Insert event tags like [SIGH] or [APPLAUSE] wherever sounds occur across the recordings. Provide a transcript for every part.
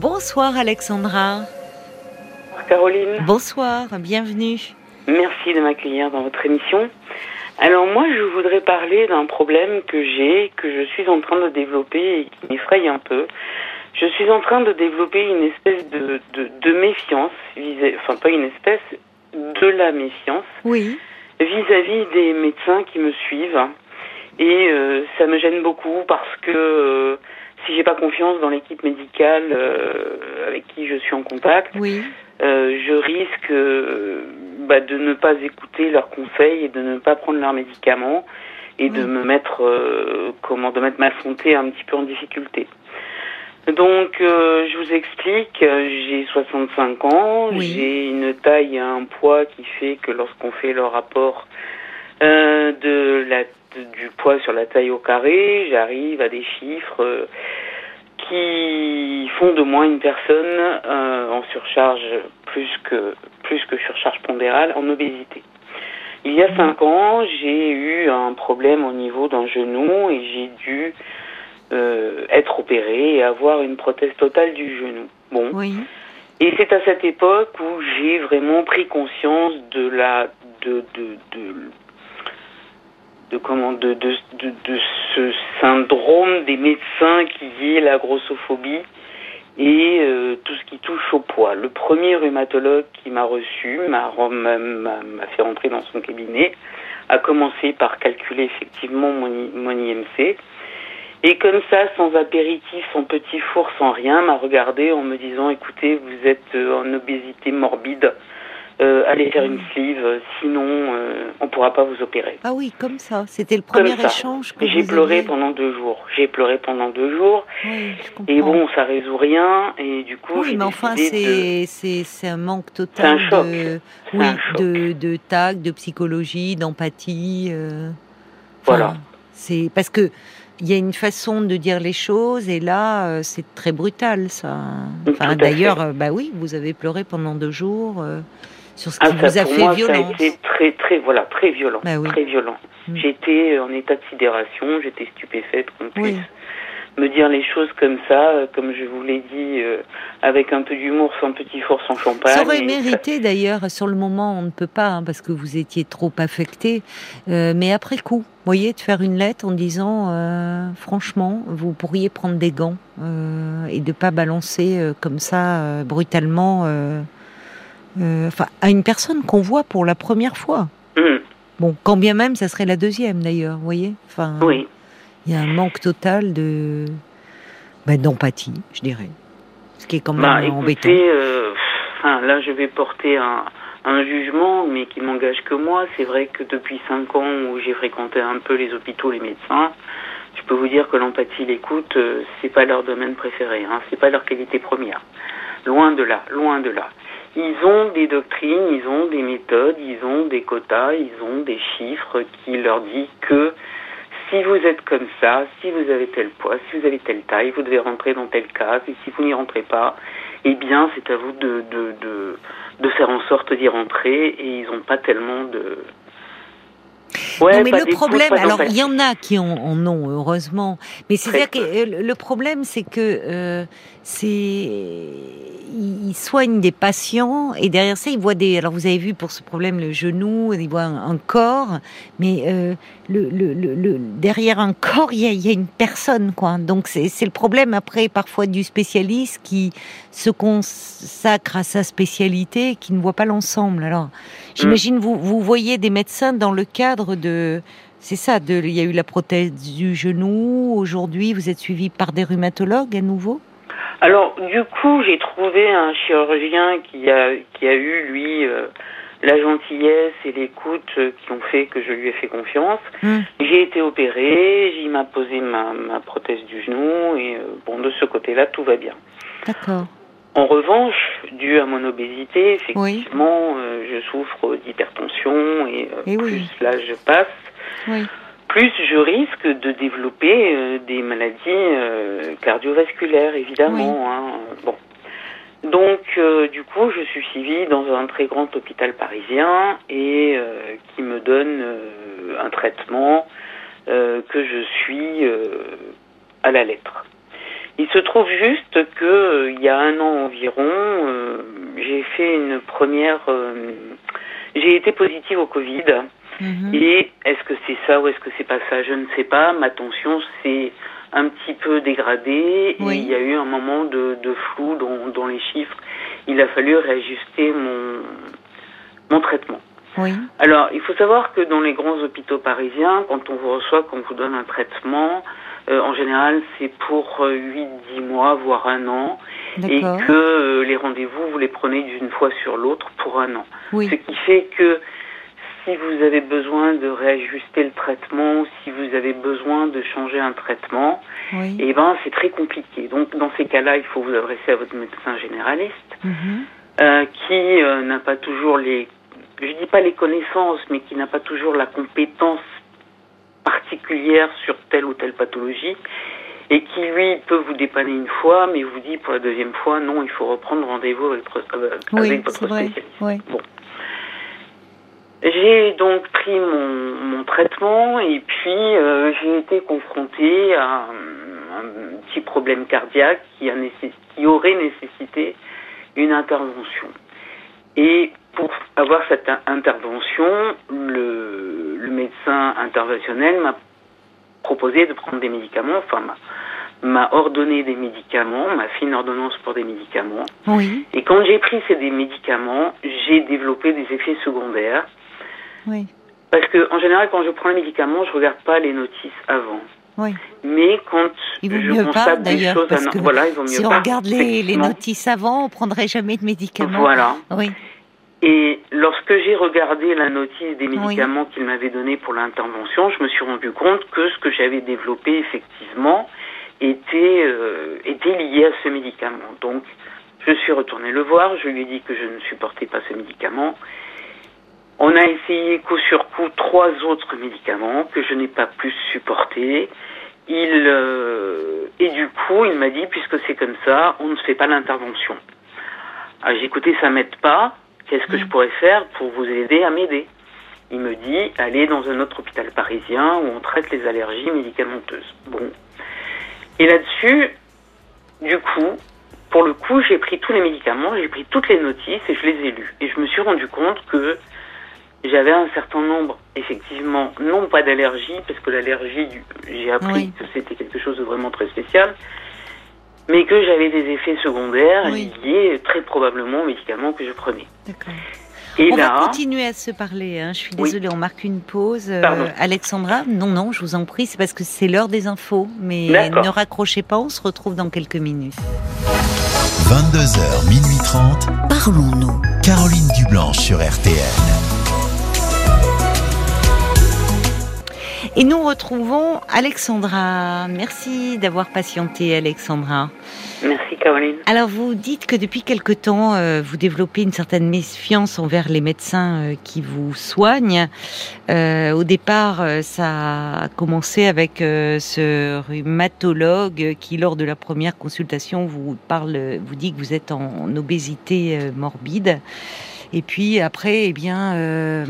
Bonsoir Alexandra. Caroline. Bonsoir, bienvenue. Merci de m'accueillir dans votre émission. Alors moi, je voudrais parler d'un problème que j'ai, que je suis en train de développer et qui m'effraie un peu. Je suis en train de développer une espèce de, de, méfiance, enfin pas une espèce, de la méfiance. Oui. Vis-à-vis des médecins qui me suivent. Et euh, ça me gêne beaucoup parce que euh, si j'ai pas confiance dans l'équipe médicale euh, avec qui je suis en contact, oui. je risque bah, de ne pas écouter leurs conseils et de ne pas prendre leurs médicaments et de me mettre comment de mettre ma santé un petit peu en difficulté. Donc, je vous explique, j'ai 65 ans, j'ai une taille et un poids qui fait que lorsqu'on fait le rapport de la du poids sur la taille au carré, j'arrive à des chiffres euh, qui font de moi une personne euh, en surcharge plus que plus que surcharge pondérale en obésité. Il y a cinq ans, j'ai eu un problème au niveau d'un genou et j'ai dû euh, être opéré et avoir une prothèse totale du genou. Bon. Oui. Et c'est à cette époque où j'ai vraiment pris conscience de la de, de, de de comment de, de, de, ce syndrome des médecins qui est la grossophobie et euh, tout ce qui touche au poids. Le premier rhumatologue qui m'a reçu m'a fait rentrer dans son cabinet, a commencé par calculer effectivement mon, mon IMC. Et comme ça, sans apéritif, sans petit four, sans rien, m'a regardé en me disant, écoutez, vous êtes en obésité morbide, euh, allez faire une sleeve, sinon euh, on pourra pas vous opérer. Ah oui, comme ça. C'était le premier échange que J'ai pleuré pendant deux jours. J'ai pleuré pendant deux jours. Oui, et bon, ça résout rien. Et du coup, oui, mais enfin, c'est c'est un manque total de oui de de tact, de psychologie, d'empathie. Euh... voilà. C'est parce que il y a une façon de dire les choses et là euh, c'est très brutal ça. Enfin, d'ailleurs, euh, bah oui, vous avez pleuré pendant deux jours sur ce qui ah, vous a fait violence. Ça a été très, très, voilà, très violent. Bah très violent. Mm. J'étais en état de sidération, j'étais stupéfaite qu'on puisse me dire les choses comme ça, euh, comme je vous l'ai dit, euh, avec un peu d'humour, sans petit four, sans champagne. Ça aurait mérité d'ailleurs, sur le moment on ne peut pas, hein, parce que vous étiez trop affecté, euh, mais après coup, vous voyez, de faire une lettre en disant, franchement, vous pourriez prendre des gants et de pas balancer comme ça brutalement euh, enfin, à une personne qu'on voit pour la première fois. Mm. Bon, quand bien même, ça serait la deuxième d'ailleurs, vous voyez. Enfin, oui. Il y a un manque total de ben, d'empathie, je dirais, ce qui est quand même bah, embêtant. Euh, là, je vais porter un, un jugement, mais qui m'engage que moi. C'est vrai que depuis cinq ans où j'ai fréquenté un peu les hôpitaux, les médecins, je peux vous dire que l'empathie, l'écoute, euh, c'est pas leur domaine préféré, hein, c'est pas leur qualité première. Loin de là, loin de là. Ils ont des doctrines, ils ont des méthodes, ils ont des quotas, ils ont des chiffres qui leur disent que si vous êtes comme ça, si vous avez tel poids, si vous avez telle taille, vous devez rentrer dans tel cas, et si vous n'y rentrez pas, eh bien c'est à vous de, de, de, de faire en sorte d'y rentrer et ils n'ont pas tellement de, non, mais le problème, alors il y en a qui en, ont heureusement, mais c'est à dire que le problème, c'est que euh, c'est ils soignent des patients et derrière ça, ils voient des. Alors vous avez vu pour ce problème le genou, ils voient un, corps, mais euh, le, le, le, derrière un corps, il y a, il y a une personne, quoi. Donc c'est le problème après parfois du spécialiste qui se consacre à sa spécialité, qui ne voit pas l'ensemble. Alors j'imagine vous vous voyez des médecins dans le cadre de c'est ça, de, il y a eu la prothèse du genou. Aujourd'hui, vous êtes suivi par des rhumatologues à nouveau? Alors, du coup, j'ai trouvé un chirurgien qui a, qui a eu, lui, euh, la gentillesse et l'écoute qui ont fait que je lui ai fait confiance. Hmm. J'ai été opérée, il m'a posé ma, ma, prothèse du genou, et euh, bon, de ce côté-là, tout va bien. D'accord. En revanche, dû à mon obésité, effectivement, euh, je souffre d'hypertension et, et plus oui. l'âge passe. Oui plus je risque de développer euh, des maladies euh, cardiovasculaires, évidemment. Hein. Bon. Donc, euh, du coup, je suis suivie dans un très grand hôpital parisien et qui me donne un traitement que je suis à la lettre. Il se trouve juste que euh, il y a un an environ, euh, j'ai fait une première. Euh, j'ai été positive au Covid. Mhm. Et est-ce que c'est ça ou est-ce que c'est pas ça? Je ne sais pas. Ma tension s'est un petit peu dégradée. Et il y a eu un moment de, de flou dans, dans, les chiffres. Il a fallu réajuster mon, mon traitement. Oui. Alors, il faut savoir que dans les grands hôpitaux parisiens, quand on vous reçoit, quand on vous donne un traitement, euh, en général, c'est pour 8-10 euh, mois, voire un an, et que euh, les rendez-vous, vous les prenez d'une fois sur l'autre pour un an. Oui. Ce qui fait que si vous avez besoin de réajuster le traitement, si vous avez besoin de changer un traitement, oui. eh ben c'est très compliqué. Donc dans ces cas-là, il faut vous adresser à votre médecin généraliste, mhm. euh, qui n'a pas toujours les, je dis pas les connaissances, mais qui n'a pas toujours la compétence particulière sur telle ou telle pathologie et qui lui peut vous dépanner une fois, mais vous dit pour la deuxième fois non, il faut reprendre rendez-vous avec, euh, votre spécialiste. Oui. Bon. J'ai donc pris mon, mon, traitement et puis euh, j'ai été confrontée à un, petit problème cardiaque qui, a qui aurait nécessité une intervention. Et pour avoir cette intervention, le médecin interventionnel m'a proposé de prendre des médicaments, enfin m'a ordonné des médicaments, m'a fait une ordonnance pour des médicaments. Oui. Et quand j'ai pris ces des médicaments, j'ai développé des effets secondaires. Oui. Parce que en général, quand je prends les médicaments, je regarde pas les notices avant. Oui. Mais quand il vaut je mieux constate pas, des choses, parce que voilà, il vaut mieux si pas. on regarde les, les, notices avant, on prendrait jamais de médicaments. Voilà. Oui. Et lorsque j'ai regardé la notice des médicaments qu'il m'avait donné pour l'intervention, je me suis rendu compte que ce que j'avais développé effectivement était euh, était lié à ce médicament. Donc, je suis retournée le voir, je lui ai dit que je ne supportais pas ce médicament. On a essayé coup sur coup trois autres médicaments que je n'ai pas plus supporté. Il euh, et du coup, il m'a dit puisque c'est comme ça, on ne fait pas l'intervention. Ah, j'ai écouté, ça m'aide pas. Qu'est-ce que je pourrais faire pour vous aider à m'aider? Il me dit, allez dans un autre hôpital parisien où on traite les allergies médicamenteuses. Bon. Et là-dessus, du coup, pour le coup, j'ai pris tous les médicaments, j'ai pris toutes les notices et je les ai lues. Et je me suis rendu compte que j'avais un certain nombre, effectivement, non pas d'allergie, parce que l'allergie, j'ai appris que c'était quelque chose de vraiment très spécial, mais que j'avais des effets secondaires liés très probablement aux médicaments que je prenais. D'accord. Et on va continuer à se parler. Hein. Je suis désolée, on marque une pause. Euh, Alexandra, non, non, je vous en prie, c'est parce que c'est l'heure des infos. Mais ne raccrochez pas, on se retrouve dans quelques minutes. 22h, minuit 30. Parlons-nous. Caroline Dublanche sur RTN. Et nous retrouvons Alexandra. Merci d'avoir patienté, Alexandra. Merci, Caroline. Alors, vous dites que depuis quelque temps, euh, vous développez une certaine méfiance envers les médecins euh, qui vous soignent. Euh, au départ, ça a commencé avec ce rhumatologue qui, lors de la première consultation, vous parle, vous dit que vous êtes en obésité morbide. Et puis après, eh bien, euh,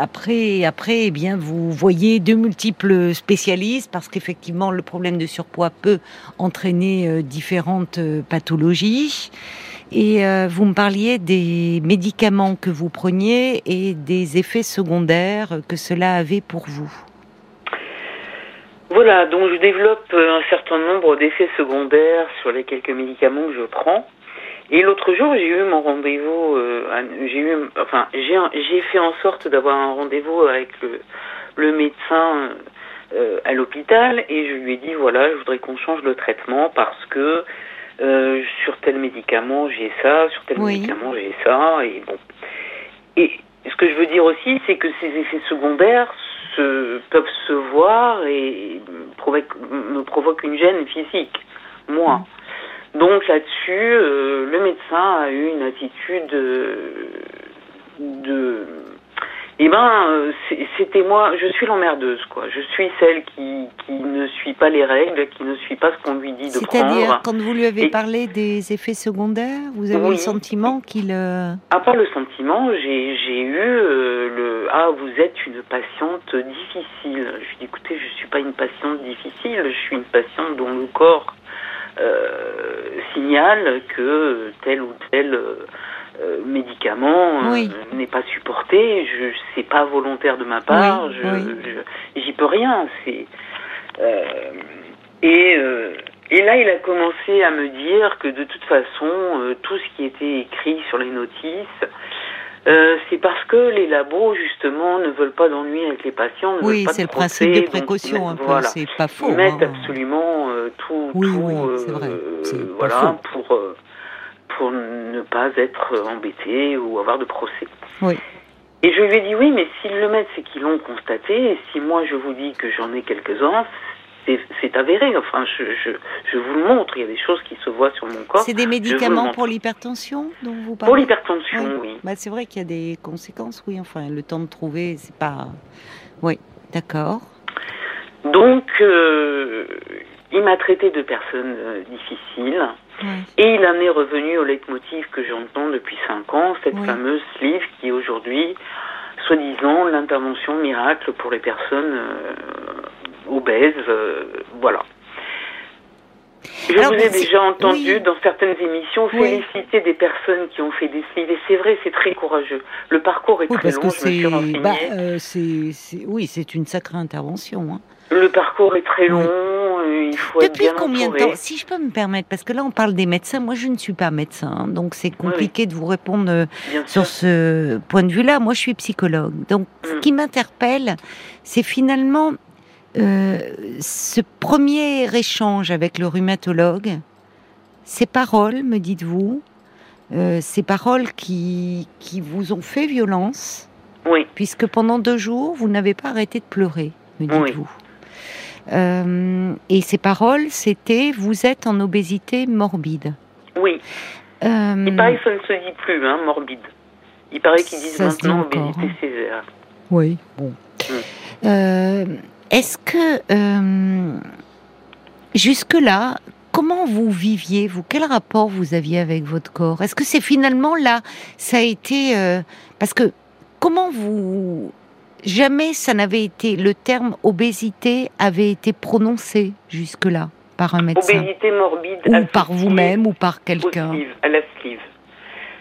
après, après, eh bien, vous voyez de multiples spécialistes parce qu'effectivement, le problème de surpoids peut entraîner euh, différentes euh, pathologies. Et vous me parliez des médicaments que vous preniez et des effets secondaires que cela avait pour vous. Voilà, donc je développe un certain nombre d'effets secondaires sur les quelques médicaments que je prends. Et l'autre jour, j'ai eu mon rendez-vous. Euh, j'ai eu, enfin, j'ai fait en sorte d'avoir un rendez-vous avec le, le médecin euh, à l'hôpital et je lui ai dit voilà, je voudrais qu'on change le traitement parce que euh, sur tel médicament j'ai ça, sur tel médicament j'ai ça et bon. Et ce que je veux dire aussi, c'est que ces effets secondaires se, peuvent se voir et me provoquent une gêne physique, moi. Donc là-dessus, euh, le médecin a eu une attitude euh, de, eh ben, euh, c'était moi, je suis l'emmerdeuse, quoi. Je suis celle qui, qui ne suit pas les règles, qui ne suit pas ce qu'on lui dit de prendre. C'est-à-dire, quand vous lui avez parlé des effets secondaires, vous avez le sentiment qu'il... Euh, ah, pas le sentiment, j'ai eu euh, le... Ah, vous êtes une patiente difficile. Je lui ai dit, écoutez, je suis pas une patiente difficile, je suis une patiente dont le corps signale que tel ou tel euh, médicament euh, n'est pas supporté. Je c'est pas volontaire de ma part. je, j'y peux rien. C'est euh, et et là, il a commencé à me dire que de toute façon, tout ce qui était écrit sur les notices, c'est parce que les labos, justement, ne veulent pas d'ennui avec les patients. oui, c'est le principe de précaution, un peu. C'est pas faux. Ils mettent hein. absolument tout, oui, tout vrai. voilà, pour pour ne pas être embêté ou avoir de procès. Oui. Et je lui ai dit oui, mais s'ils le mettent, c'est qu'ils l'ont constaté. Et si moi je vous dis que j'en ai quelques-uns, c'est avéré. Enfin, je, je, je, vous le montre. Il y a des choses qui se voient sur mon corps. C'est des médicaments pour l'hypertension dont vous parlez Pour l'hypertension, oui. Bah, c'est vrai qu'il y a des conséquences, oui. Enfin, le temps de trouver, c'est pas. Oui, d'accord. Donc, euh, il m'a traité de personne euh, difficile. Et il en est revenu au leitmotiv que j'entends depuis cinq ans, cette fameuse sleeve qui est aujourd'hui, soi-disant, l'intervention miracle pour les personnes euh, obèses. Euh, voilà. Je vous ai déjà entendu dans certaines émissions féliciter des personnes qui ont fait des. Et c'est vrai, c'est très courageux. Le parcours est très long, je me suis bah, euh, oui, c'est une sacrée intervention. Hein. Le parcours est très long, il faut Depuis être bien combien de temps Si je peux me permettre, parce que là on parle des médecins, moi je ne suis pas médecin, hein, donc c'est compliqué de vous répondre euh, sur ce point de vue-là. Moi je suis psychologue. Donc ce mm. qui m'interpelle, c'est finalement euh, ce premier échange avec le rhumatologue, ces paroles, me dites-vous, euh, ces paroles qui, qui vous ont fait violence, oui. puisque pendant deux jours, vous n'avez pas arrêté de pleurer, me dites-vous. Euh, et ces paroles, c'était Vous êtes en obésité morbide. Oui. Euh, Il paraît que ça ne se dit plus, hein, morbide. Il paraît qu'ils disent maintenant obésité hein. sévère. Oui, bon. Euh, est-ce que, euh, jusque-là, comment vous viviez, vous? Quel rapport vous aviez avec votre corps? Est-ce que c'est finalement là, ça a été. parce que comment vous jamais ça n'avait été, le terme obésité avait été prononcé jusque-là par un médecin? Obésité morbide. Ou par vous-même ou par quelqu'un? À la sleeve.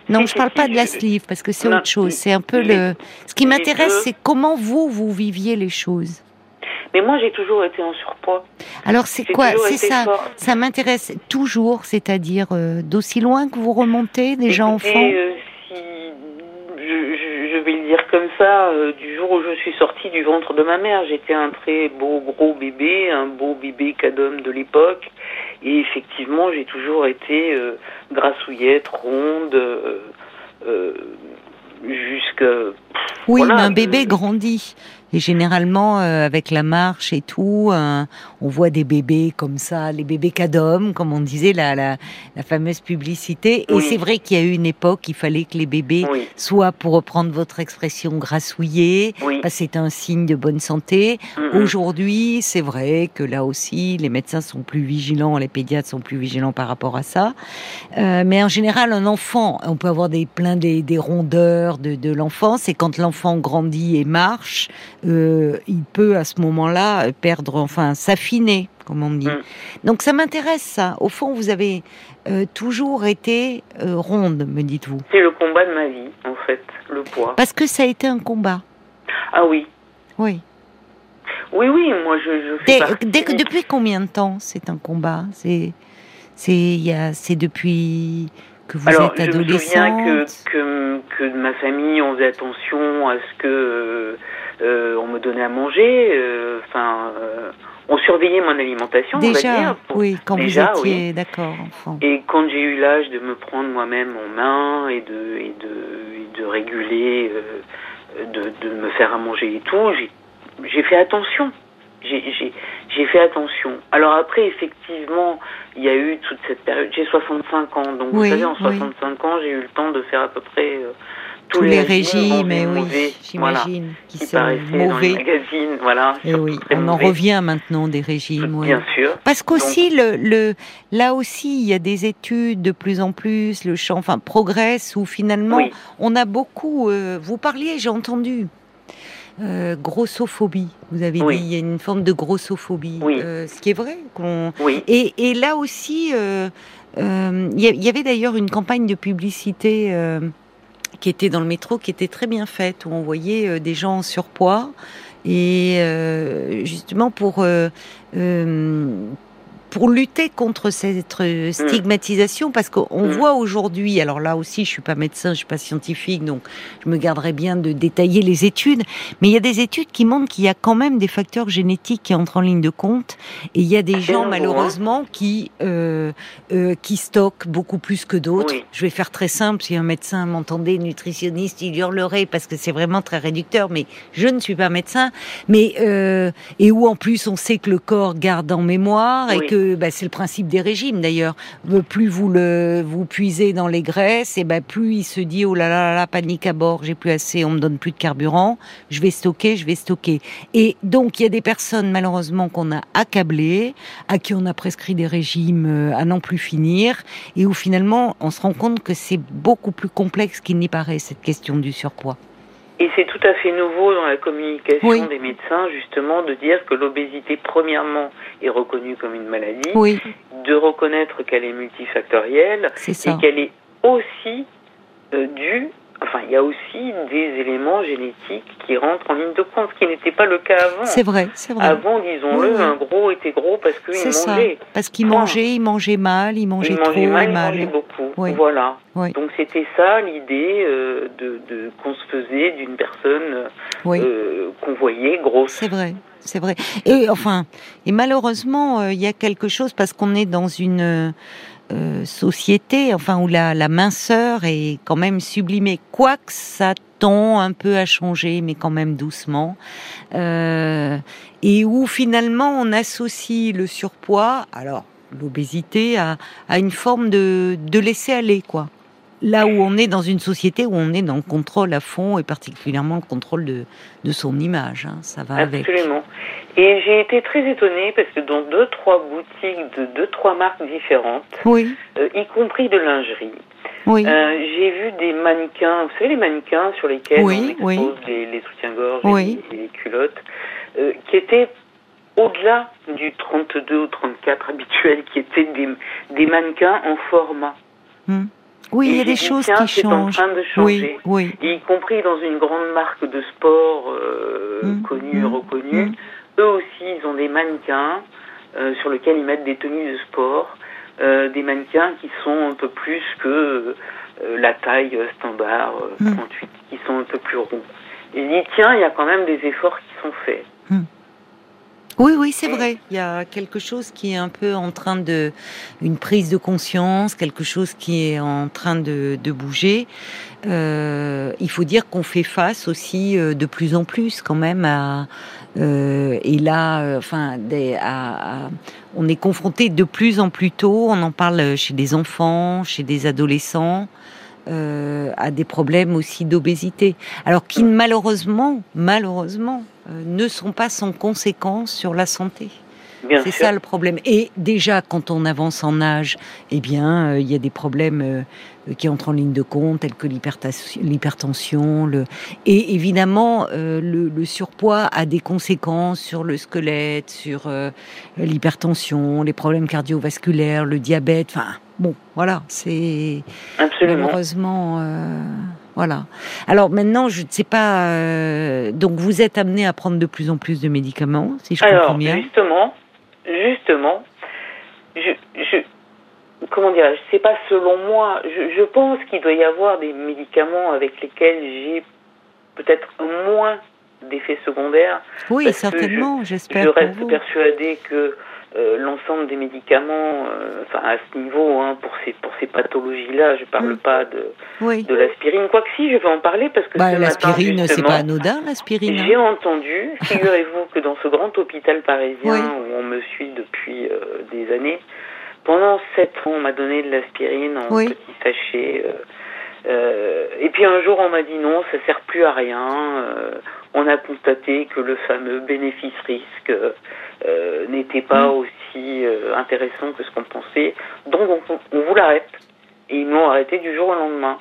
Non, je parle pas de la sleeve parce que c'est autre chose. C'est un peu le. Ce qui m'intéresse, c'est comment vous vous viviez les choses. Mais moi, j'ai toujours été en surpoids. Alors, c'est quoi C'est ça. Ça m'intéresse toujours, c'est-à-dire euh, d'aussi loin que vous remontez, déjà enfant. Euh, je vais le dire comme ça, euh, du jour où je suis sortie du ventre de ma mère, j'étais un très beau gros bébé, un beau bébé cadom de l'époque, et effectivement j'ai toujours été grassouillette, ronde, euh, euh jusqu'à... Oui, mais un bébé grandit. Et généralement, euh, avec la marche et tout, euh, on voit des bébés comme ça, les bébés cadom, comme on disait, la, la, la fameuse publicité. Et c'est vrai qu'il y a eu une époque, il fallait que les bébés soient, pour reprendre votre expression, grassouillés, oui. parce que c'est un signe de bonne santé. Aujourd'hui, c'est vrai que là aussi, les médecins sont plus vigilants, les pédiatres sont plus vigilants par rapport à ça. Euh, mais en général, un enfant, on peut avoir des plein des, des rondeurs de, de l'enfance, et quand l'enfant grandit et marche, euh, il peut à ce moment-là perdre, enfin s'affiner, comme on dit. Mm. Donc ça m'intéresse ça. Au fond, vous avez euh, toujours été euh, ronde, me dites-vous. C'est le combat de ma vie, en fait, le poids. Parce que ça a été un combat. Ah oui. Oui. Oui, oui, moi je. je dès, que, depuis combien de temps c'est un combat? C'est c'est depuis que vous êtes adolescente. Je me souviens que, que, que ma famille on faisait attention à ce que euh, on me donnait à manger, enfin, euh, on surveillait mon alimentation, déjà, on va dire. oui, quand vous étiez, d'accord, enfant. Et quand j'ai eu l'âge de me prendre moi-même en main et de, et de, de réguler, de, de me faire à manger et tout, j'ai fait attention. J'ai fait attention. Alors après, effectivement, il y a eu toute cette période. J'ai 65 ans, donc vous savez, en 65 ans, j'ai eu le temps de faire à peu près tous, les, régimes, et oui, j'imagine, qui, sont mauvais. Dans voilà. Et oui, on en revient maintenant des régimes. Bien sûr. Parce qu'aussi, le, le, là aussi, il y a des études de plus en plus, le champ, enfin, progresse où finalement, on a beaucoup. Euh, vous parliez, j'ai entendu. Euh, grossophobie, vous avez dit, il y a une forme de grossophobie, euh, ce qui est vrai. Oui. Et, et, là aussi, euh, il y, avait d'ailleurs une campagne de publicité qui était dans le métro, qui était très bien faite, où on voyait euh, des gens en surpoids. Et euh, justement pour euh, pour lutter contre cette mm. stigmatisation, parce qu'on mm. voit aujourd'hui, alors là aussi, je suis pas médecin, je suis pas scientifique, donc je me garderai bien de détailler les études, mais il y a des études qui montrent qu'il y a quand même des facteurs génétiques qui entrent en ligne de compte, et il y a des gens malheureusement qui euh, euh, qui stockent beaucoup plus que d'autres. Je vais faire très simple. Si un médecin m'entendait, nutritionniste, il hurlerait parce que c'est vraiment très réducteur, mais je ne suis pas médecin. Mais euh, et où en plus on sait que le corps garde en mémoire et que bah, c'est le principe des régimes d'ailleurs. Euh, plus vous le vous puisez dans les graisses, et ben plus il se dit oh là là là, panique à bord, j'ai plus assez, on me donne plus de carburant, je vais stocker, je vais stocker. Et donc il y a des personnes malheureusement qu'on a accablées, à qui on a prescrit des régimes euh, à n'en plus finir, et où finalement on se rend compte que c'est beaucoup plus complexe qu'il n'y paraît cette question du surpoids. Et c'est tout à fait nouveau dans la communication des médecins, justement, de dire que l'obésité, premièrement, est reconnue comme une maladie, de reconnaître qu'elle est multifactorielle et qu'elle est aussi euh, due Enfin, il y a aussi des éléments génétiques qui rentrent en ligne de compte, ce qui n'était pas le cas avant. C'est vrai, c'est vrai. Avant, disons-le, un gros était gros parce qu'il mangeait. Parce qu'il mangeait, il mangeait mal, il mangeait il trop mangeait mal, Il mangeait beaucoup. Voilà. Donc c'était ça l'idée euh, de, de qu'on se faisait d'une personne euh, qu'on voyait grosse. C'est vrai. C'est vrai. Et enfin, et malheureusement, euh, il y a quelque chose parce qu'on est dans une euh, société, enfin où la, la, minceur est quand même sublimée, quoique ça tend un peu à changer, mais quand même doucement, euh, et où finalement on associe le surpoids, alors l'obésité, à, à une forme de, de laisser aller, quoi là où on est dans une société où on est dans le contrôle à fond et particulièrement le contrôle de, de son image. Hein, ça va Absolument. Et j'ai été très étonnée parce que dans deux, trois boutiques de deux, trois marques différentes, oui. Euh, y compris de lingerie, oui. Euh, j'ai vu des mannequins, vous savez les mannequins sur lesquels on expose les, les soutiens-gorge et, les culottes, euh, qui étaient au-delà du 32 ou 34 [LAUGHS] habituel, qui étaient des, des mannequins en format. Hmm. Oui, il y a des choses qui changent. en train de changer. Oui, oui. Y compris dans une grande marque de sport euh, mmh, connue, mmh, reconnue. Mmh. Eux aussi, ils ont des mannequins euh, sur lesquels ils mettent des tenues de sport. Euh, des mannequins qui sont un peu plus que euh, la taille standard 38, qui sont un peu plus ronds. Et dis, tiens, il y a quand même des efforts qui sont faits. Oui, oui, c'est vrai. Il y a quelque chose qui est un peu en train de, une prise de conscience, quelque chose qui est en train de, de bouger. Euh, il faut dire qu'on fait face aussi euh, de plus en plus quand même à, euh, et là, euh, enfin, des, à, à, on est confronté de plus en plus tôt. On en parle chez des enfants, chez des adolescents. Euh, à des problèmes aussi d'obésité. Alors qui malheureusement, malheureusement, ne sont pas sans conséquence sur la santé. C'est ça le problème. Et déjà, quand on avance en âge, eh bien, euh, il y a des problèmes euh, qui entrent en ligne de compte, tels que l'hypertension. Le... Et évidemment, le, surpoids a des conséquences sur le squelette, sur l'hypertension, les problèmes cardiovasculaires, le diabète. Enfin, bon, voilà, c'est malheureusement. Voilà. Alors maintenant, je ne sais pas. Euh, donc vous êtes amené à prendre de plus en plus de médicaments, si je comprends bien. Justement, justement, je, je comment dire, c'est pas selon moi. Je, je pense qu'il doit y avoir des médicaments avec lesquels j'ai peut-être moins d'effets secondaires. Oui, certainement, j'espère. Je reste persuadée que euh, l'ensemble des médicaments, euh, enfin à ce niveau, hein, pour ces pour ces pathologies-là, je parle pas de de l'aspirine. Quoique si, je vais en parler parce que bah, l'aspirine, c'est pas anodin, l'aspirine. Hein. J'ai entendu, figurez-vous que dans ce grand hôpital parisien où on me suit depuis euh, des années, pendant sept ans, on m'a donné de l'aspirine en petits sachets et puis un jour, on m'a dit non, ça sert plus à rien. on a constaté que le fameux bénéfice-risque n'était pas mm. aussi intéressant que ce qu'on pensait. Donc, on, on vous l'arrête. Et ils m'ont arrêté du jour au lendemain.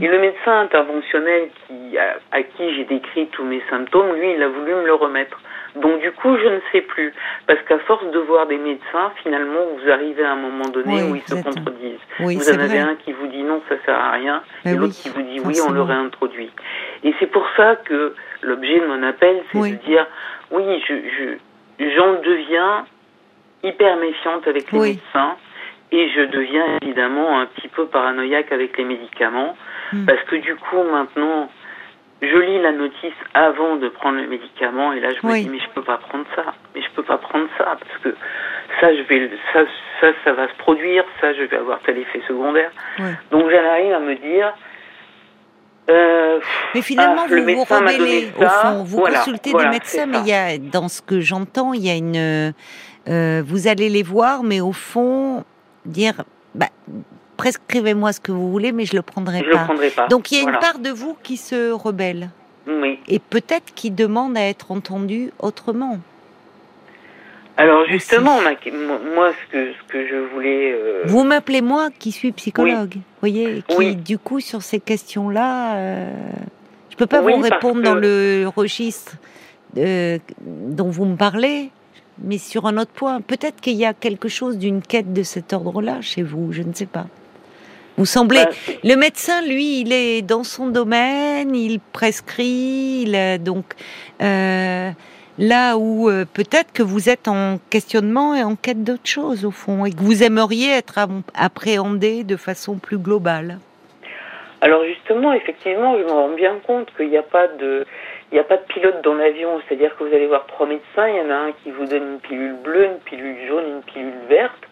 Et le médecin interventionnel qui, à, qui j'ai décrit tous mes symptômes, lui, il a voulu me le remettre. Donc du coup, je ne sais plus. Parce qu'à force de voir des médecins, finalement, vous arrivez à un moment donné où ils se contredisent. vous en avez un qui vous dit non, ça sert à rien, et l'autre qui vous dit oui, on le réintroduit. Et c'est pour ça que l'objet de mon appel, c'est de dire oui, je, je, j'en deviens hyper méfiante avec les médecins et je deviens évidemment un petit peu paranoïaque avec les médicaments hmm. parce que du coup maintenant je lis la notice avant de prendre le médicament et là je me dis mais je peux pas prendre ça mais je peux pas prendre ça parce que ça je vais ça ça ça va se produire ça je vais avoir tel effet secondaire donc j'en arrive à me dire euh, mais finalement, ah, vous vous rebellez, au fond. Vous consultez des médecins, mais il y a, dans ce que j'entends, il y a une. Euh, vous allez les voir, mais au fond, dire bah, prescrivez-moi ce que vous voulez, mais je le prendrai je pas. Le prendrai pas. Donc il y a une part de vous qui se rebelle. Oui. Et peut-être qui demande à être entendu autrement. Alors justement, moi, ce que, ce que je voulais... Euh, vous m'appelez moi qui suis psychologue, voyez, qui du coup sur ces questions-là, euh, je peux pas vous répondre dans le registre euh, dont vous me parlez, mais sur un autre point. Peut-être qu'il y a quelque chose d'une quête de cet ordre-là chez vous, je ne sais pas. Vous semblez. Bah, le médecin, lui, il est dans son domaine, il prescrit, il donc euh, là où euh, peut-être que vous êtes en questionnement et en quête d'autre chose au fond, et que vous aimeriez être appréhendé de façon plus globale. Alors justement, effectivement, je me rends bien compte qu'il n'y a pas de, il n'y a pas de pilote dans l'avion, c'est-à-dire que vous allez voir trois médecins, il y en a un qui vous donne une pilule bleue, une pilule jaune, une pilule verte.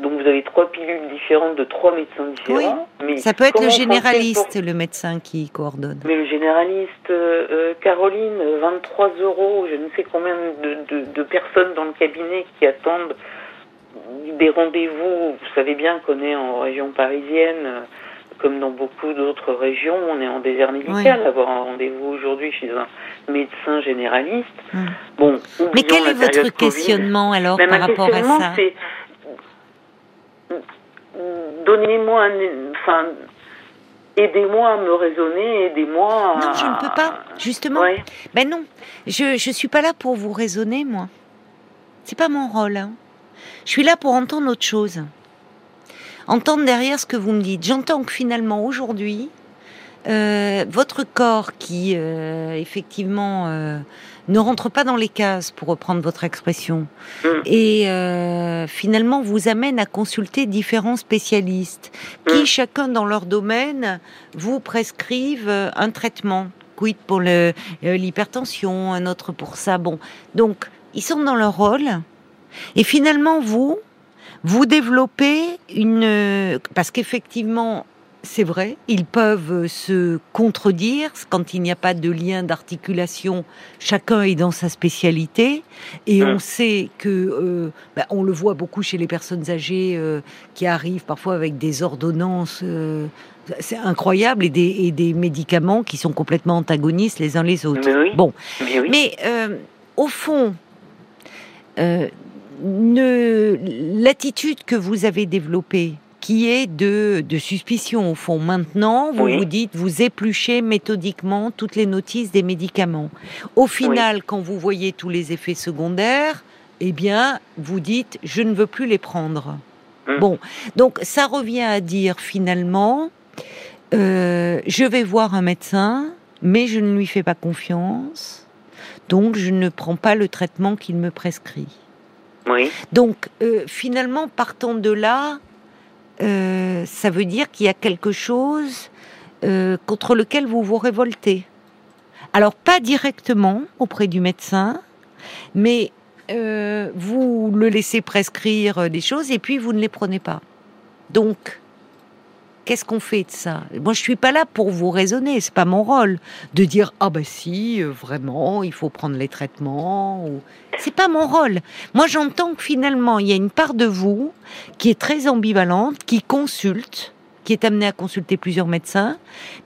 Donc vous avez trois pilules différentes de trois médecins différents. Oui, mais ça peut être le généraliste, le médecin qui coordonne. Mais le généraliste, euh, euh, Caroline, 23 euros, je ne sais combien de, de, personnes dans le cabinet qui attendent des rendez-vous. Vous savez bien qu'on est en région parisienne comme dans beaucoup d'autres régions, on est en désert médical. Avoir un rendez-vous aujourd'hui chez un médecin généraliste. Hum. Bon, Mais quel est votre questionnement alors par rapport à ça Donnez-moi, enfin, aidez-moi à me raisonner, aidez-moi. Non, je ne peux pas, justement. Ben non, je je suis pas là pour vous raisonner, moi. C'est pas mon rôle. Hein. Je suis là pour entendre autre chose entendre derrière ce que vous me dites. J'entends que finalement aujourd'hui, euh, votre corps qui euh, effectivement euh, ne rentre pas dans les cases, pour reprendre votre expression, mm. et finalement vous amène à consulter différents spécialistes qui, mm. chacun dans leur domaine, vous prescrivent un traitement. Quid pour l'hypertension, un autre pour ça. Bon, donc ils sont dans leur rôle, et finalement vous, vous développez une... Parce qu'effectivement, c'est vrai, ils peuvent se contredire quand il n'y a pas de lien d'articulation. Chacun est dans sa spécialité et on sait que, euh, bah, on le voit beaucoup chez les personnes âgées euh, qui arrivent parfois avec des ordonnances. Euh, c'est incroyable et des, et des, médicaments qui sont complètement antagonistes les uns les autres. Bon, mais au fond, l'attitude que vous avez développée, qui est de, de suspicion au fond. Maintenant, vous vous dites, vous épluchez méthodiquement toutes les notices des médicaments. Au final, quand vous voyez tous les effets secondaires, eh bien, vous dites, je ne veux plus les prendre. Hum. Bon, donc ça revient à dire finalement, euh, je vais voir un médecin, mais je ne lui fais pas confiance, donc je ne prends pas le traitement qu'il me prescrit. Donc, euh, finalement, partant de là, euh, ça veut dire qu'il y a quelque chose euh, contre lequel vous vous révoltez. Alors, pas directement auprès du médecin, mais vous le laissez prescrire des choses et puis vous ne les prenez pas. Donc, Qu'est-ce qu'on fait de ça? Moi, je suis pas là pour vous raisonner. C'est pas mon rôle de dire ah bah si, euh, vraiment, il faut prendre les traitements. Ou... C'est pas mon rôle. Moi, j'entends que finalement, il y a une part de vous qui est très ambivalente, qui consulte qui est amené à consulter plusieurs médecins,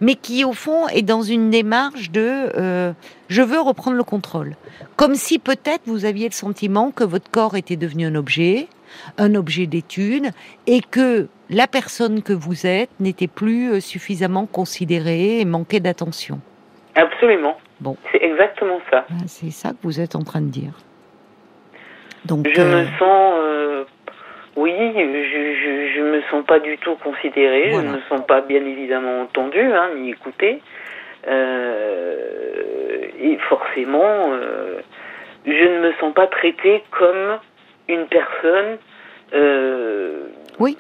mais qui au fond est dans une démarche de euh, je veux reprendre le contrôle. Comme si peut-être vous aviez le sentiment que votre corps était devenu un objet, un objet d'étude, et que la personne que vous êtes n'était plus euh, suffisamment considérée et manquait d'attention. Absolument. Bon. C'est exactement ça. Ah, c'est ça que vous êtes en train de dire. Donc, je me euh, sens euh, oui, je, je, me sens pas du tout considérée, je ne me sens pas bien évidemment entendue, hein, ni écoutée. Euh, et forcément, je ne me sens pas traitée comme une personne oui.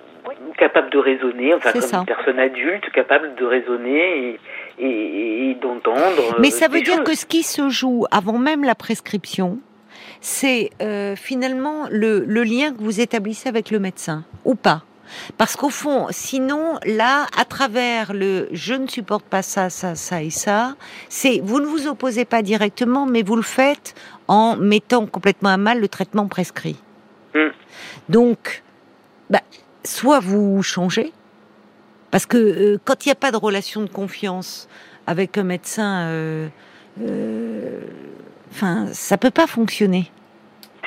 Capable de raisonner, enfin comme une personne adulte capable de raisonner et, et, et d'entendre. Mais ça veut dire que ce qui se joue avant même la prescription, c'est euh, finalement le, lien que vous établissez avec le médecin, ou pas. Parce qu'au fond, sinon, là, à travers le je ne supporte pas ça, ça, ça et ça, c'est vous ne vous opposez pas directement, mais vous le faites en mettant complètement à mal le traitement prescrit. Mm. Donc, bah, soit vous changez, parce que euh, quand il n'y a pas de relation de confiance avec un médecin, euh, Enfin, ça peut pas fonctionner.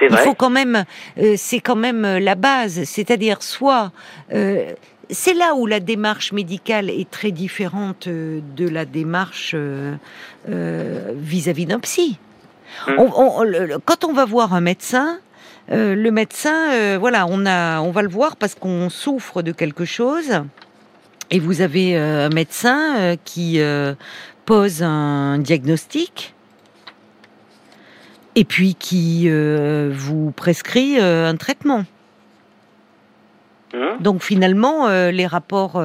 Il faut quand même, euh, c'est quand même euh, la base. C'est-à-dire, soit euh, c'est là où la démarche médicale est très différente de la démarche vis-à-vis d'un psy. Hmm. quand on va voir un médecin, le médecin, voilà, on a, on va le voir parce qu'on souffre de quelque chose. Et vous avez un médecin qui pose un diagnostic et puis qui euh, vous prescrit euh, un traitement. Hein? Donc finalement, euh, les rapports,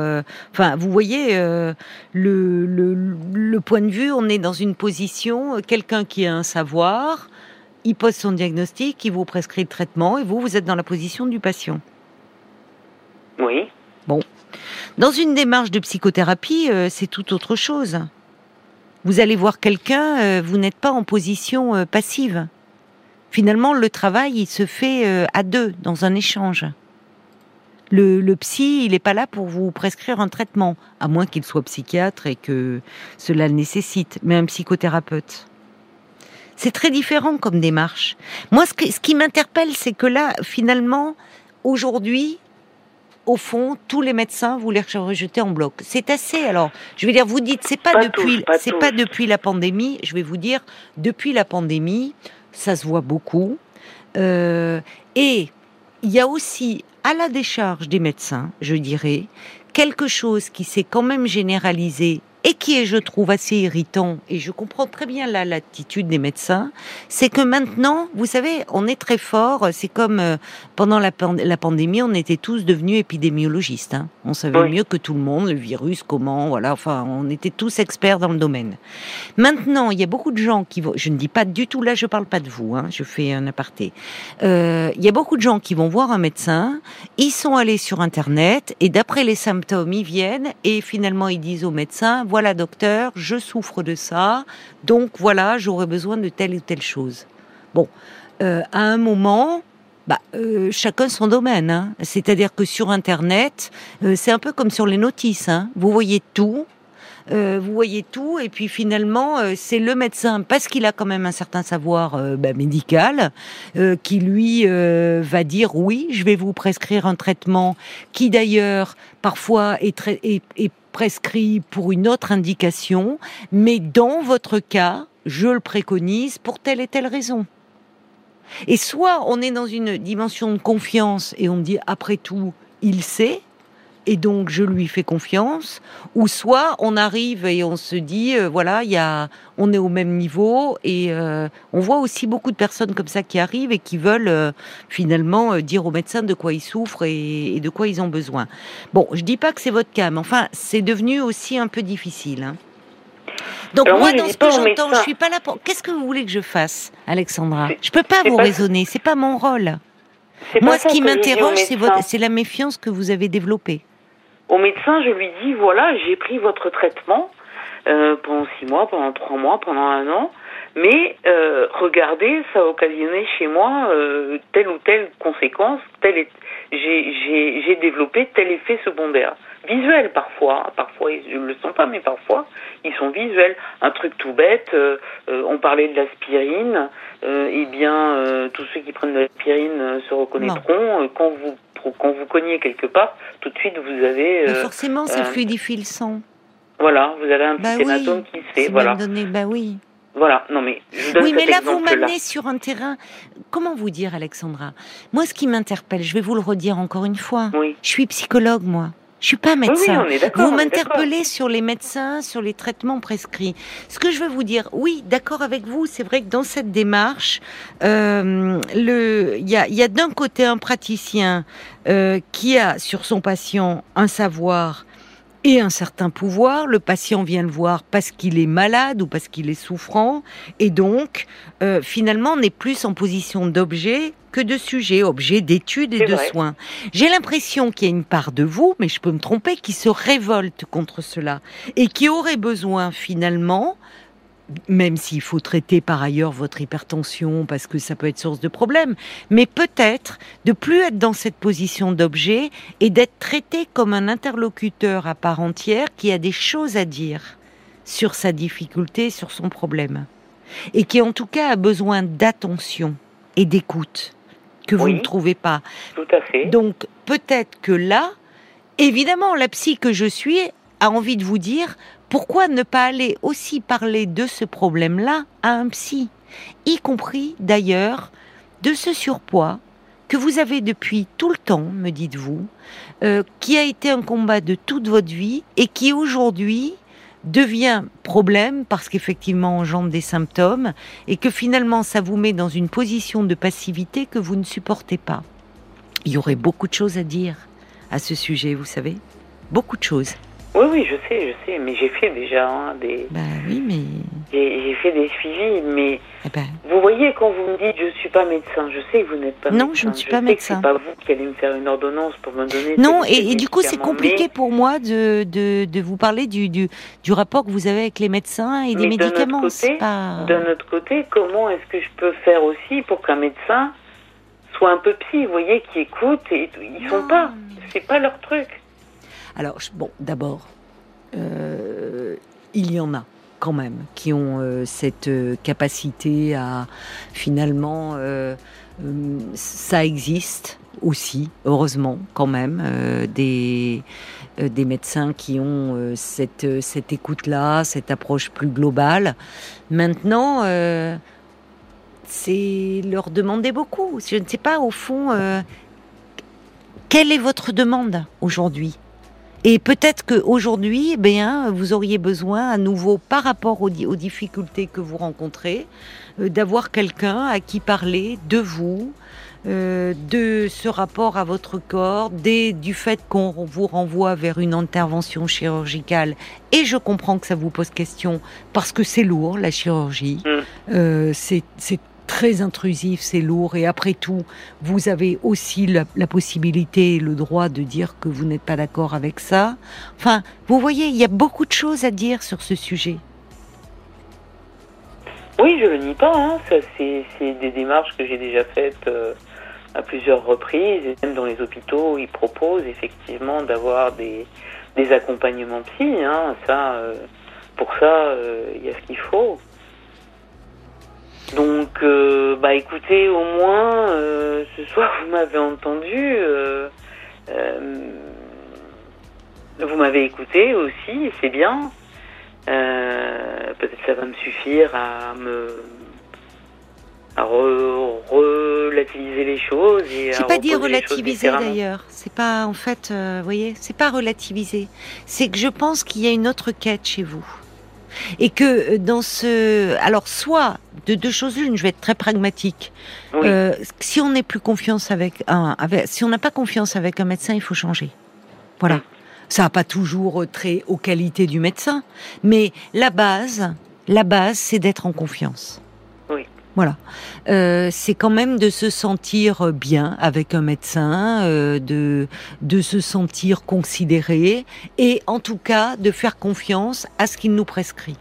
enfin, vous voyez le, le, point de vue, on est dans une position, quelqu'un qui a un savoir, il pose son diagnostic, il vous prescrit le traitement, et vous, vous êtes dans la position du patient. Oui. Bon. Dans une démarche de psychothérapie, c'est tout autre chose. Vous allez voir quelqu'un, euh, vous n'êtes pas en position euh, passive. Finalement, le travail, il se fait euh, à deux, dans un échange. Le, le psy, il n'est pas là pour vous prescrire un traitement, à moins qu'il soit psychiatre et que cela le nécessite, mais un psychothérapeute. C'est très différent comme démarche. Moi, ce, ce qui m'interpelle, c'est que là, finalement, aujourd'hui, au fond, tous les médecins, vous les rejetez en bloc. C'est assez. Alors, je vais dire, vous dites, c'est pas, depuis, c'est pas depuis la pandémie. Je vais vous dire, depuis la pandémie, ça se voit beaucoup. Euh, et il y a aussi, à la décharge des médecins, je dirais, quelque chose qui s'est quand même généralisé et qui est, je trouve, assez irritant, et je comprends très bien là l'attitude des médecins, c'est que maintenant, vous savez, on est très fort, c'est comme euh, pendant la, la, pandémie, on était tous devenus épidémiologistes. Hein. On savait mieux que tout le monde le virus, comment, voilà, enfin, on était tous experts dans le domaine. Maintenant, il y a beaucoup de gens qui vont, je ne dis pas du tout, là, je parle pas de vous, hein, je fais un aparté. Euh, il y a beaucoup de gens qui vont voir un médecin, ils sont allés sur Internet, et d'après les symptômes, ils viennent, et finalement, ils disent au médecin, voilà docteur, je souffre de ça, donc voilà, j'aurais besoin de telle ou telle chose. Bon, euh, à un moment, bah, euh, chacun son domaine. Hein. C'est-à-dire que sur Internet, euh, c'est un peu comme sur les notices. Hein. Vous voyez tout, vous voyez tout, et puis finalement, c'est le médecin, parce qu'il a quand même un certain savoir bah, médical, qui lui va dire oui, je vais vous prescrire un traitement qui d'ailleurs parfois est, est prescrit pour une autre indication, mais dans votre cas, je le préconise pour telle et telle raison. Et soit on est dans une dimension de confiance et on dit après tout, il sait, et donc je lui fais confiance, ou soit on arrive et on se dit euh, voilà, il y a, on est au même niveau et euh, on voit aussi beaucoup de personnes comme ça qui arrivent et qui veulent euh, finalement dire aux médecins de quoi ils souffrent et, de quoi ils ont besoin. Bon, je dis pas que c'est votre cas, mais enfin c'est devenu aussi un peu difficile. Hein. Donc moi, dans ce que j'entends, je suis pas là pour. Qu'est-ce que vous voulez que je fasse, Alexandra? Je peux pas vous raisonner, c'est pas mon rôle. Moi, ce qui m'interroge, c'est la méfiance que vous avez développée. Au médecin, je lui dis voilà, j'ai pris votre traitement euh, pendant six mois, pendant trois mois, pendant un an, mais euh, regardez, ça a occasionné chez moi euh, telle ou telle conséquence, j'ai développé tel effet secondaire. visuels parfois. Parfois, ils ne le sont pas, mais parfois, ils sont visuels. Un truc tout bête, euh, euh, on parlait de l'aspirine, euh, eh bien, tous ceux qui prennent de l'aspirine se reconnaîtront. quand vous quand vous cognez quelque part, tout de suite, vous avez... Mais forcément, ça fluidifie le sang. Voilà, vous avez un petit bah hématome qui se fait. Voilà. Donné, bah oui. Voilà, non mais. oui, mais là, vous m'amenez sur un terrain. Comment vous dire, Alexandra? Moi, ce qui m'interpelle, je vais vous le redire encore une fois. Oui. Je suis psychologue, moi. Je suis pas médecin. vous m'interpellez sur les médecins, sur les traitements prescrits. Ce que je veux vous dire, oui, d'accord avec vous. C'est vrai que dans cette démarche, euh, le, il y a, y a d'un côté un praticien euh, qui a sur son patient un savoir et un certain pouvoir. Le patient vient le voir parce qu'il est malade ou parce qu'il est souffrant, et donc euh, finalement on est plus en position d'objet que de sujet, objet d'étude et de soins. J'ai l'impression qu'il y a une part de vous, mais je peux me tromper, qui se révolte contre cela et qui aurait besoin finalement même s'il faut traiter par ailleurs votre hypertension parce que ça peut être source de problème, mais peut-être de plus être dans cette position d'objet et d'être traité comme un interlocuteur à part entière qui a des choses à dire sur sa difficulté, sur son problème, et qui en tout cas a besoin d'attention et d'écoute que vous ne trouvez pas. Tout à fait. Donc peut-être que là, évidemment, la psy que je suis a envie de vous dire pourquoi ne pas aller aussi parler de ce problème-là à un psy, y compris d'ailleurs de ce surpoids que vous avez depuis tout le temps, me dites-vous, euh, qui a été un combat de toute votre vie et qui aujourd'hui devient problème parce qu'effectivement engendre des symptômes et que finalement ça vous met dans une position de passivité que vous ne supportez pas? Il y aurait beaucoup de choses à dire à ce sujet, vous savez, beaucoup de choses. Oui, oui, je sais, je sais, mais j'ai fait déjà hein, des. Ben oui, mais. J'ai fait des suivis, mais. Eh ben. Vous voyez, quand vous me dites je suis pas médecin, je sais que vous n'êtes pas non, médecin. Non, je ne suis je pas sais médecin. C'est pas vous qui allez me faire une ordonnance pour me donner. Non, et, du coup, c'est compliqué pour moi de, de, de, vous parler du, du, du, rapport que vous avez avec les médecins et des médicaments. Côté, pas... notre côté, comment est-ce que je peux faire aussi pour qu'un médecin soit un peu psy, vous voyez, qui écoute et ils sont pas, c'est pas leur truc. Alors, bon, d'abord, euh, il y en a quand même qui ont euh, cette euh, capacité à finalement ça existe aussi heureusement quand même des médecins qui ont cette cette écoute là cette approche plus globale. Maintenant c'est leur demander beaucoup. Je ne sais pas au fond quelle est votre demande aujourd'hui? Et peut-être qu'aujourd'hui, eh bien, vous auriez besoin à nouveau, par rapport aux, difficultés que vous rencontrez, euh, d'avoir quelqu'un à qui parler de vous, euh, de ce rapport à votre corps, des, du fait qu'on vous renvoie vers une intervention chirurgicale. Et je comprends que ça vous pose question parce que c'est lourd, la chirurgie. Mm. Euh, c'est très intrusif, c'est lourd, et après tout, vous avez aussi la, possibilité et le droit de dire que vous n'êtes pas d'accord avec ça. Enfin, vous voyez, il y a beaucoup de choses à dire sur ce sujet. Oui, je le nie pas. Hein. c'est, des démarches que j'ai déjà faites euh, à plusieurs reprises, et même dans les hôpitaux, ils proposent effectivement d'avoir des, accompagnements psy. Hein. Ça, euh, pour ça, euh, il y a ce qu'il faut. Donc, euh, bah écoutez, au moins, euh, ce soir, vous m'avez entendu. Euh, vous m'avez écouté aussi, c'est bien. Peut-être ça va me suffire à me à relativiser les choses et c'est pas dire relativiser d'ailleurs c'est pas en fait vous voyez c'est pas relativiser c'est que je pense qu'il y a une autre quête chez vous et que dans ce, alors soit de deux choses l'une, je vais être très pragmatique. Euh, si on n'est plus confiance avec un, avec, si on n'a pas confiance avec un médecin, il faut changer. Voilà. Ça n'a pas toujours trait aux qualités du médecin, mais la base, la base, c'est d'être en confiance. Voilà. Euh, c'est quand même de se sentir bien avec un médecin, euh, de, de se sentir considéré et en tout cas de faire confiance à ce qu'il nous prescrit.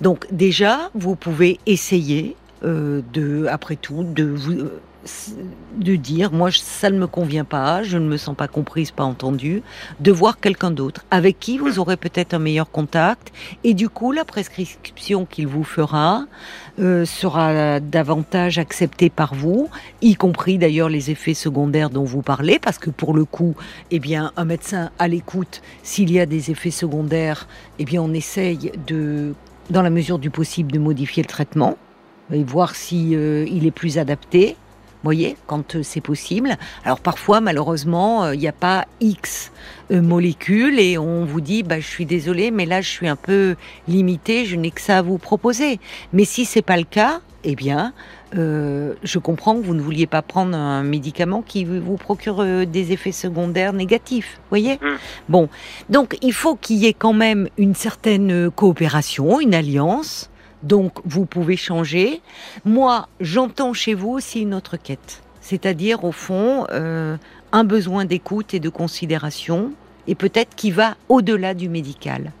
Donc déjà, vous pouvez essayer euh, de, après tout, de vous de dire, moi, ça ne me convient pas, je ne me sens pas comprise, pas entendue, de voir quelqu'un d'autre, avec qui vous aurez peut-être un meilleur contact, et du coup, la prescription qu'il vous fera euh, sera davantage acceptée par vous, y compris d'ailleurs les effets secondaires dont vous parlez, parce que pour le coup, eh bien, un médecin à l'écoute, s'il y a des effets secondaires, eh bien, on essaye de, dans la mesure du possible, de modifier le traitement et voir si euh, il est plus adapté voyez, quand euh, c'est possible. Alors parfois, malheureusement, euh, il n'y a pas X molécules et on vous dit, bah, je suis désolé, mais là, je suis un peu limité, je n'ai que ça à vous proposer. Mais si c'est pas le cas, eh bien, je comprends que vous ne vouliez pas prendre un médicament qui vous procure des effets secondaires négatifs, voyez. Mmh. Bon, donc il faut qu'il y ait quand même une certaine coopération, une alliance donc vous pouvez changer. Moi, j'entends chez vous aussi une autre quête, c'est-à-dire au fond euh, un besoin d'écoute et de considération, et peut-être qui va au-delà du médical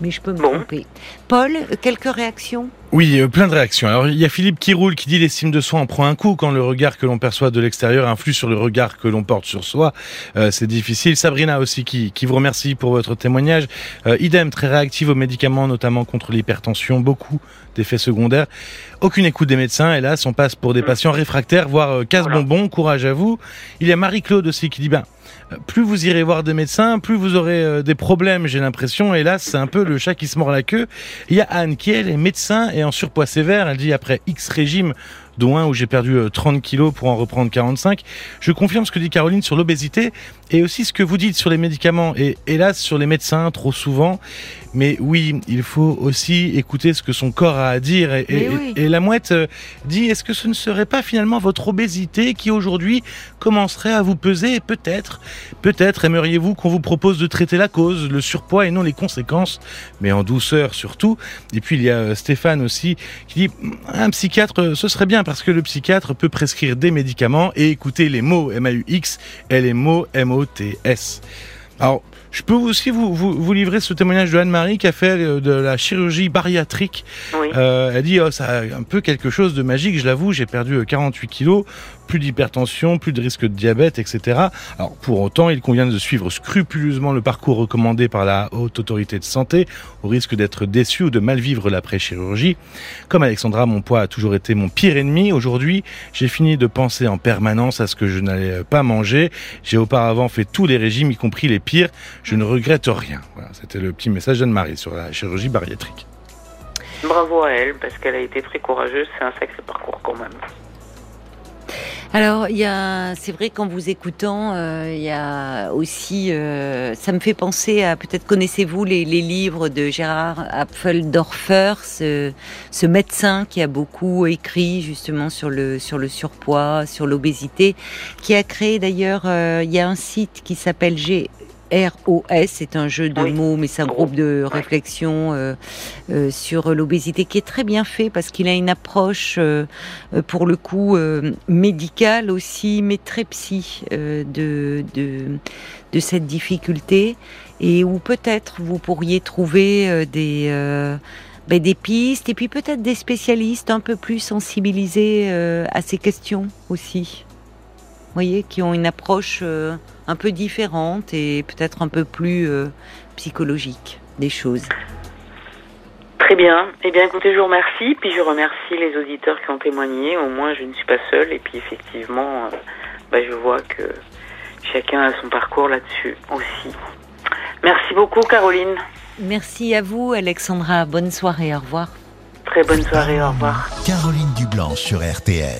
mais je peux me tromper. Paul, quelques réactions? Oui, euh, plein de réactions. Alors il y a Philippe qui roule, qui dit l'estime de soi en prend un coup quand le regard que l'on perçoit de l'extérieur influe sur le regard que l'on porte sur soi. Euh, c'est difficile. Sabrina aussi qui, qui vous remercie pour votre témoignage. Euh, idem, très réactive aux médicaments, notamment contre l'hypertension, beaucoup d'effets secondaires. Aucune écoute des médecins, hélas, on passe pour des patients réfractaires, voire casse-bonbons. Courage à vous. Il y a Marie-Claude aussi qui dit, ben, plus vous irez voir des médecins, plus vous aurez euh, des problèmes, j'ai l'impression. Et là, c'est un peu le chat qui se mord la queue. Il y a Anne qui, est médecin et en surpoids sévère. Elle dit après X régime, où j'ai perdu 30 euh, kilos pour en reprendre 45. Je confirme ce que dit Caroline sur l'obésité et aussi ce que vous dites sur les médicaments et hélas sur les médecins trop souvent. Mais oui, il faut aussi écouter ce que son corps a à dire. Et, la mouette euh, dit, est-ce que ce ne serait pas finalement votre obésité qui aujourd'hui commencerait à vous peser? Peut-être, peut-être aimeriez-vous qu'on vous propose de traiter la cause, le surpoids et non les conséquences, mais en douceur surtout. Et puis il y a euh, Stéphane aussi qui dit, un psychiatre, ce serait bien parce que le psychiatre peut prescrire des médicaments et écouter les mots M-A-U-X et les mots M-O-T-S. Alors, je peux aussi vous, vous, livrer ce témoignage de Anne-Marie qui a fait euh, de la chirurgie bariatrique. Euh, elle dit, oh, ça a un peu quelque chose de magique, je l'avoue, j'ai perdu 48 euh, kilos, plus d'hypertension, plus de risque de diabète, etc. Alors pour autant, il convient de suivre scrupuleusement le parcours recommandé par la haute autorité de santé, au risque d'être déçu ou de mal vivre l'après-chirurgie. Comme Alexandra, mon poids a toujours été mon pire ennemi. Aujourd'hui, j'ai fini de penser en permanence à ce que je n'allais pas manger. J'ai auparavant fait tous les régimes, y compris les pires. Je ne regrette rien. C'était le petit message d'Anne-Marie sur la chirurgie bariatrique. Bravo à elle, parce qu'elle a été très courageuse. C'est un sacré parcours quand même. Alors, il y a, c'est vrai qu'en vous écoutant, euh, il y a aussi, euh, ça me fait penser à, peut-être connaissez-vous les, livres de Gérard Apfeldorfer, ce, ce, médecin qui a beaucoup écrit justement sur le sur le surpoids, sur l'obésité, qui a créé d'ailleurs, euh, il y a un site qui s'appelle G ROS, c'est un jeu de mots, mais c'est un groupe de réflexion euh, euh, sur l'obésité qui est très bien fait parce qu'il a une approche, euh, pour le coup, médicale aussi, mais très psy de, de, cette difficulté. Et où peut-être vous pourriez trouver des, ben, des pistes et puis peut-être des spécialistes un peu plus sensibilisés à ces questions aussi. Vous voyez, qui ont une approche un peu différente et peut-être un peu plus euh, psychologique des choses. Très bien. Eh bien, écoutez, je vous remercie. Puis je remercie les auditeurs qui ont témoigné. Au moins, je ne suis pas seule. Et puis, effectivement, euh, bah, je vois que chacun a son parcours là-dessus aussi. Merci beaucoup, Caroline. Merci à vous, Alexandra. Bonne soirée. Au revoir. Très bonne soirée. Au revoir. Caroline Dublanc sur RTL.